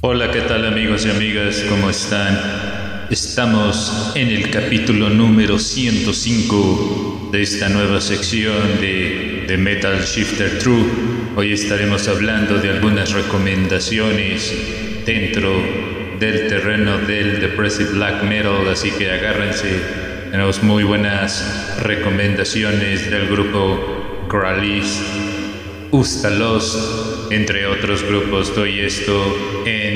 Hola, ¿qué tal amigos y amigas? ¿Cómo están? Estamos en el capítulo número 105 de esta nueva sección de, de Metal Shifter True. Hoy estaremos hablando de algunas recomendaciones dentro del terreno del Depressive Black Metal, así que agárrense. Tenemos muy buenas recomendaciones del grupo Gralis Ustalos, entre otros grupos. Doy esto en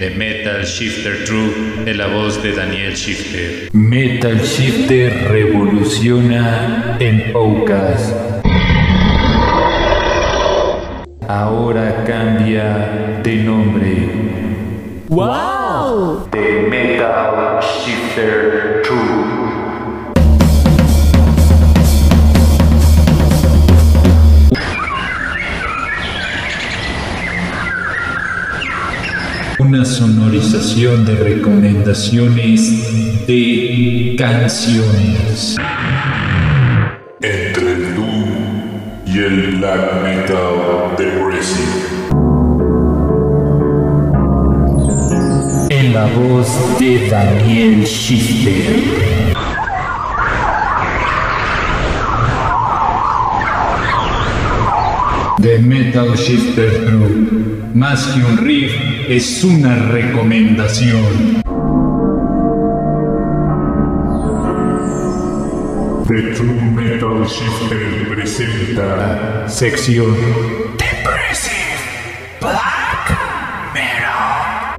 The Metal Shifter True, en la voz de Daniel Shifter. Metal Shifter revoluciona en Poucas. Ahora cambia de nombre. ¡Wow! The Metal Shifter True. Una sonorización de recomendaciones de canciones. Entre el Doom y el Black Metal Depressive. En la voz de Daniel Schifter. The Metal Shifter True. Más que un riff, es una recomendación. The True Metal Shifter presenta Sección Depressive Black Metal.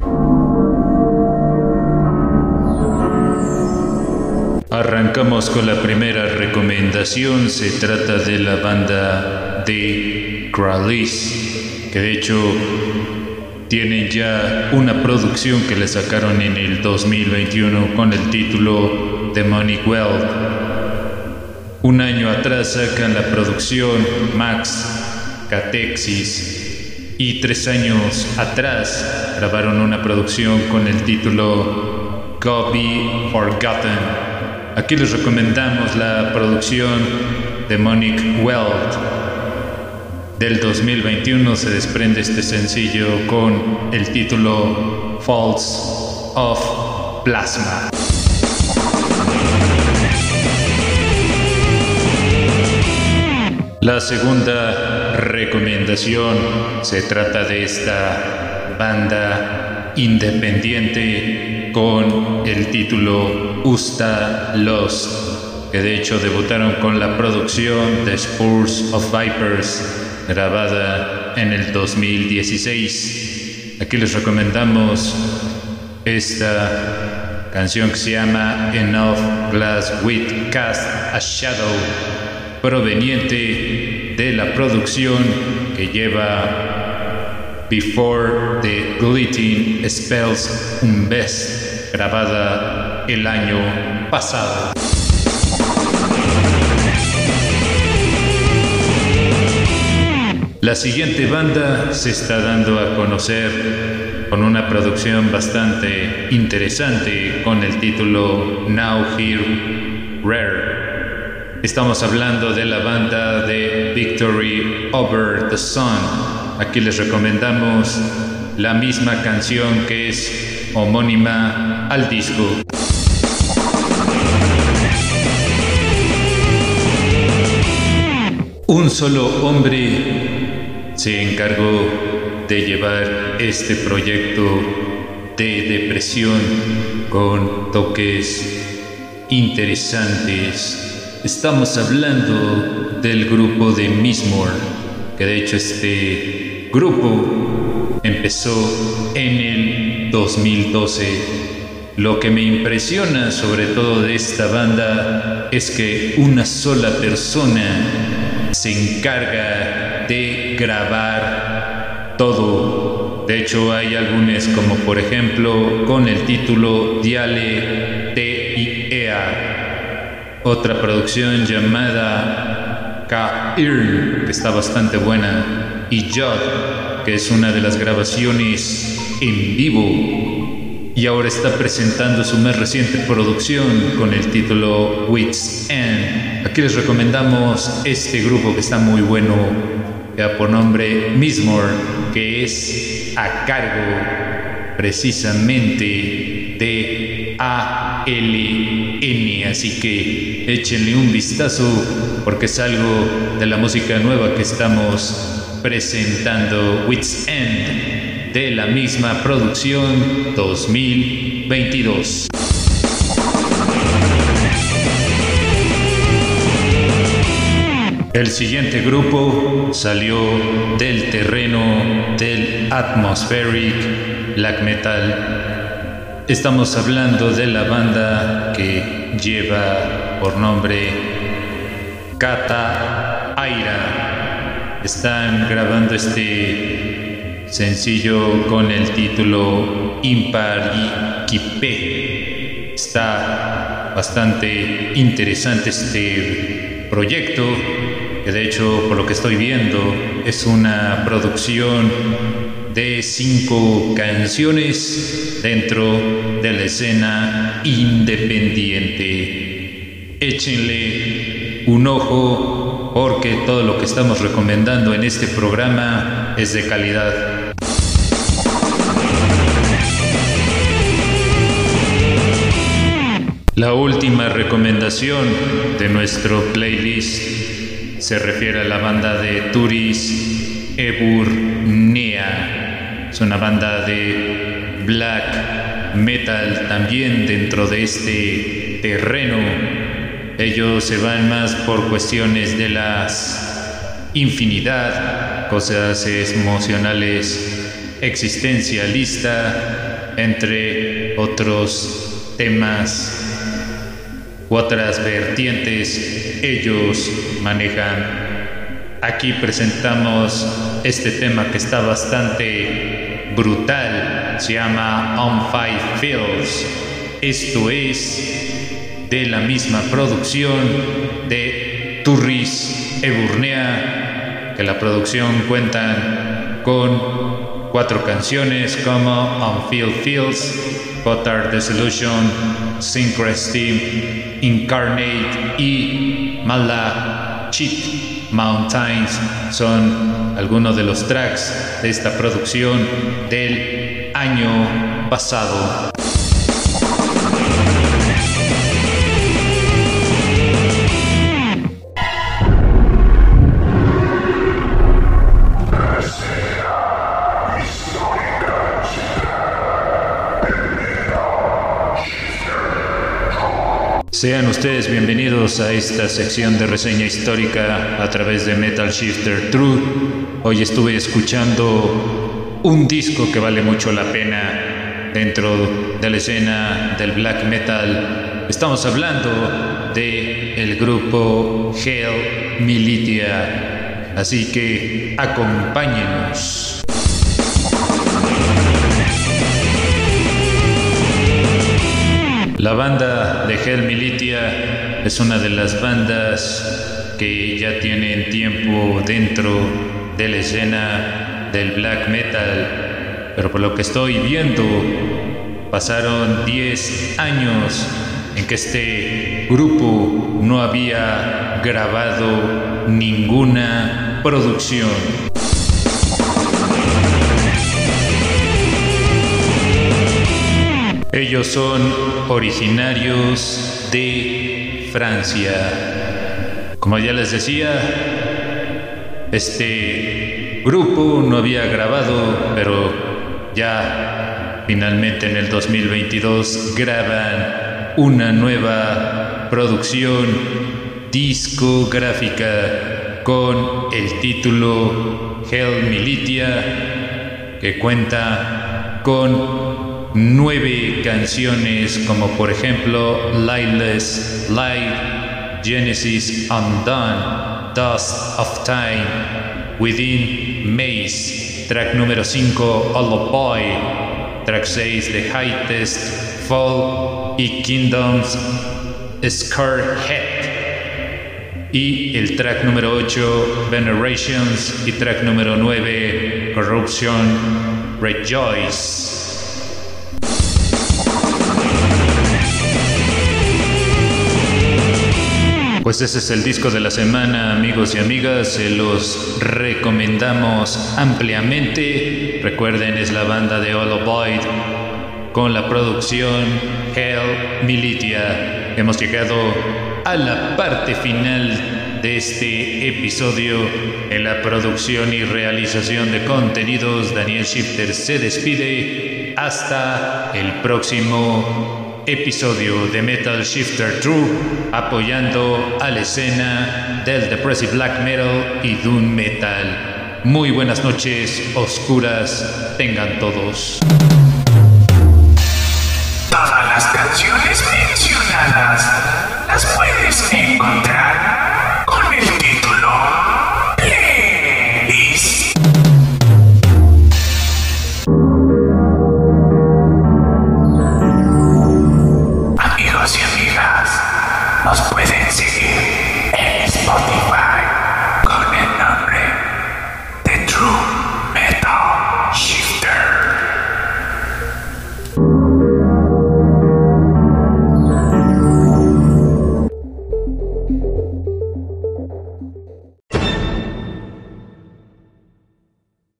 Arrancamos con la primera recomendación. Se trata de la banda de Que de hecho tienen ya una producción que le sacaron en el 2021 con el título Demonic World. Un año atrás sacan la producción Max Catexis y tres años atrás grabaron una producción con el título Be Forgotten. Aquí les recomendamos la producción Demonic World. Del 2021 se desprende este sencillo con el título Falls of Plasma. La segunda recomendación se trata de esta banda independiente con el título Usta Lost, que de hecho debutaron con la producción de Spurs of Vipers, grabada en el 2016. Aquí les recomendamos esta canción que se llama Enough Glass with Cast a Shadow, proveniente de la producción que lleva Before the Glitting Spells un Best, grabada el año pasado. La siguiente banda se está dando a conocer con una producción bastante interesante con el título Now Here Rare. Estamos hablando de la banda de Victory Over the Sun. Aquí les recomendamos la misma canción que es homónima al disco. Un solo hombre se encargó de llevar este proyecto de depresión con toques interesantes. Estamos hablando del grupo de Mismore, que de hecho este grupo empezó en el 2012. Lo que me impresiona sobre todo de esta banda es que una sola persona se encarga de grabar todo. De hecho hay álbumes como por ejemplo con el título Diale T.I.E.A. Otra producción llamada K-Irn, que está bastante buena, y Jod, que es una de las grabaciones en vivo y ahora está presentando su más reciente producción con el título Wits End. Aquí les recomendamos este grupo que está muy bueno, ya por nombre Mismore, que es a cargo precisamente de ALN, así que échenle un vistazo porque es algo de la música nueva que estamos presentando, Wits End, de la misma producción 2022. El siguiente grupo salió del terreno del atmospheric black metal. Estamos hablando de la banda que lleva por nombre Kata Aira. Están grabando este sencillo con el título Impar y Kipe. Está bastante interesante este proyecto que de hecho por lo que estoy viendo es una producción de cinco canciones dentro de la escena independiente. Échenle un ojo porque todo lo que estamos recomendando en este programa es de calidad. La última recomendación de nuestro playlist se refiere a la banda de Turis Eburnea. Es una banda de black metal también dentro de este terreno. Ellos se van más por cuestiones de las infinidad, cosas emocionales, existencialista, entre otros temas u otras vertientes ellos manejan. Aquí presentamos este tema que está bastante brutal, se llama On Five Fields. Esto es de la misma producción de Turris Eburnea, que la producción cuentan con cuatro canciones como On Field Fields, Potter Dissolution, Synchrony, Incarnate y Malachit Mountains son algunos de los tracks de esta producción del año pasado. Sean ustedes bienvenidos a esta sección de reseña histórica a través de Metal Shifter True. Hoy estuve escuchando un disco que vale mucho la pena dentro de la escena del black metal. Estamos hablando de el grupo Hell Militia. Así que acompáñenos. La banda Hell Militia es una de las bandas que ya tienen tiempo dentro de la escena del black metal, pero por lo que estoy viendo, pasaron 10 años en que este grupo no había grabado ninguna producción. Ellos son originarios de Francia. Como ya les decía, este grupo no había grabado, pero ya finalmente en el 2022 graban una nueva producción discográfica con el título Hell Militia, que cuenta con nueve canciones como por ejemplo Lightless Light, Genesis Undone, Dust of Time, Within Maze, track número 5 Boy, track 6 The Highest Fall y Kingdoms Scarhead. Y el track número 8 Venerations y track número 9 Corruption Rejoice. Pues ese es el disco de la semana, amigos y amigas. Se los recomendamos ampliamente. Recuerden, es la banda de Holoboid con la producción Hell Militia. Hemos llegado a la parte final de este episodio. En la producción y realización de contenidos, Daniel Shifter se despide. Hasta el próximo episodio de Metal Shifter True, apoyando a la escena del Depressive Black Metal y Doom Metal. Muy buenas noches, oscuras, tengan todos. Todas las canciones mencionadas las puedes encontrar Nos pueden seguir en Spotify.